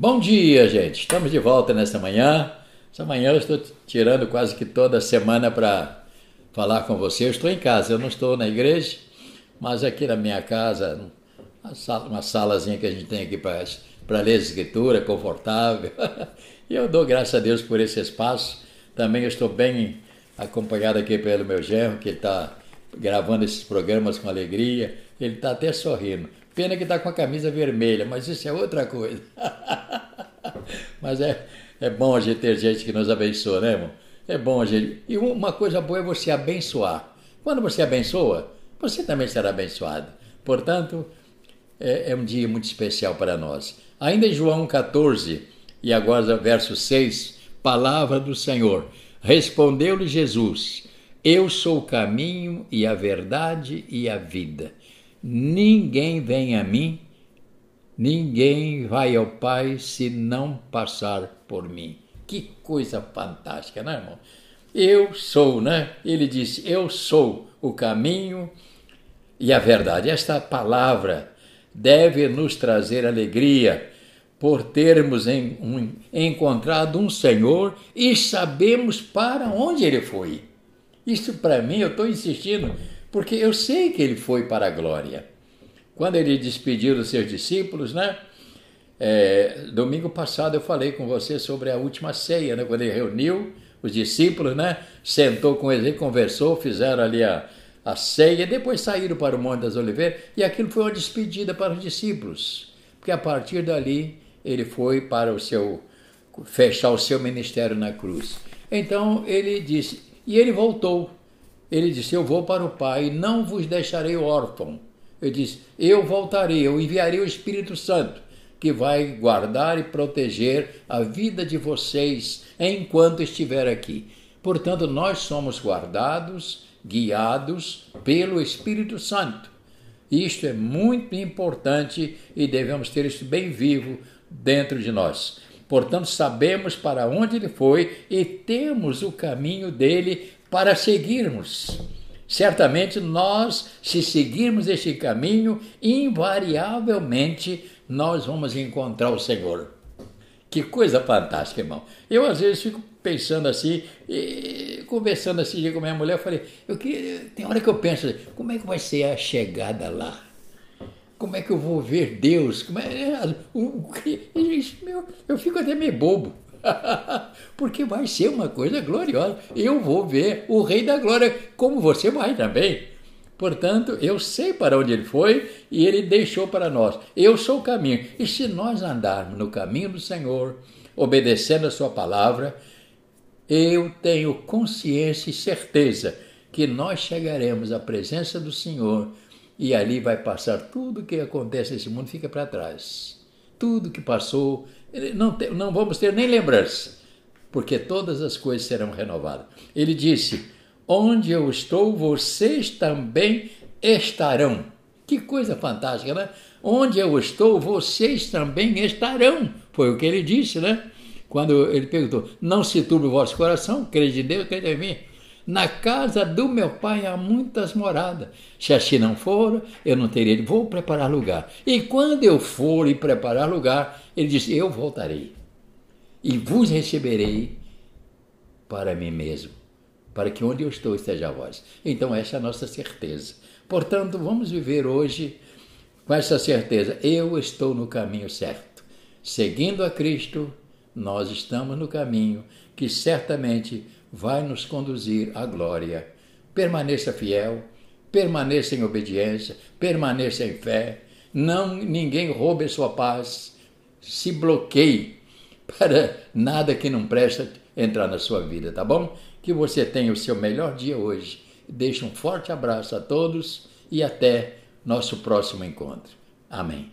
Bom dia, gente. Estamos de volta nesta manhã. Essa manhã eu estou tirando quase que toda semana para falar com você. Eu estou em casa, eu não estou na igreja, mas aqui na minha casa, uma, uma salazinha que a gente tem aqui para ler escritura, confortável. e eu dou graças a Deus por esse espaço. Também estou bem acompanhado aqui pelo meu genro, que está gravando esses programas com alegria. Ele está até sorrindo. Pena que está com a camisa vermelha, mas isso é outra coisa. mas é, é bom a gente ter gente que nos abençoa, né, irmão? É bom a gente. E uma coisa boa é você abençoar. Quando você abençoa, você também será abençoado. Portanto, é, é um dia muito especial para nós. Ainda em João 14, e agora verso 6, palavra do Senhor. Respondeu-lhe Jesus: Eu sou o caminho e a verdade e a vida. Ninguém vem a mim, ninguém vai ao Pai se não passar por mim. Que coisa fantástica, né, irmão? Eu sou, né? Ele disse: Eu sou o caminho e a verdade. Esta palavra deve nos trazer alegria por termos encontrado um Senhor e sabemos para onde ele foi. Isso para mim, eu estou insistindo, porque eu sei que ele foi para a glória. Quando ele despediu dos seus discípulos, né? É, domingo passado eu falei com você sobre a última ceia, né? Quando ele reuniu os discípulos, né? Sentou com eles conversou, fizeram ali a, a ceia, depois saíram para o Monte das Oliveiras e aquilo foi uma despedida para os discípulos, porque a partir dali ele foi para o seu fechar o seu ministério na cruz. Então ele disse, e ele voltou ele disse: Eu vou para o Pai, não vos deixarei órfão. Ele disse: Eu voltarei, eu enviarei o Espírito Santo, que vai guardar e proteger a vida de vocês enquanto estiver aqui. Portanto, nós somos guardados, guiados pelo Espírito Santo. Isto é muito importante e devemos ter isso bem vivo dentro de nós. Portanto, sabemos para onde ele foi e temos o caminho dele para seguirmos. Certamente nós, se seguirmos este caminho, invariavelmente nós vamos encontrar o Senhor. Que coisa fantástica, irmão. Eu às vezes fico pensando assim, e, conversando assim com minha mulher, eu falei, eu queria, tem hora que eu penso, como é que vai ser a chegada lá? Como é que eu vou ver Deus? Como é, o, eu, eu fico até meio bobo. Porque vai ser uma coisa gloriosa. Eu vou ver o Rei da Glória, como você vai também. Portanto, eu sei para onde ele foi e ele deixou para nós. Eu sou o caminho. E se nós andarmos no caminho do Senhor, obedecendo a Sua palavra, eu tenho consciência e certeza que nós chegaremos à presença do Senhor e ali vai passar tudo que acontece nesse mundo, fica para trás. Tudo que passou não, te, não vamos ter nem lembrança, porque todas as coisas serão renovadas. Ele disse: Onde eu estou, vocês também estarão. Que coisa fantástica, né? Onde eu estou, vocês também estarão. Foi o que ele disse, né? Quando ele perguntou: Não se turbe o vosso coração, crede em Deus, crede em mim. Na casa do meu pai há muitas moradas. Se assim não for, eu não teria. Vou preparar lugar. E quando eu for e preparar lugar, ele disse: Eu voltarei e vos receberei para mim mesmo, para que onde eu estou esteja vós. Então, essa é a nossa certeza. Portanto, vamos viver hoje com essa certeza: eu estou no caminho certo. Seguindo a Cristo, nós estamos no caminho que certamente vai nos conduzir à glória. Permaneça fiel, permaneça em obediência, permaneça em fé. Não ninguém roube sua paz. Se bloqueie para nada que não presta entrar na sua vida, tá bom? Que você tenha o seu melhor dia hoje. Deixo um forte abraço a todos e até nosso próximo encontro. Amém.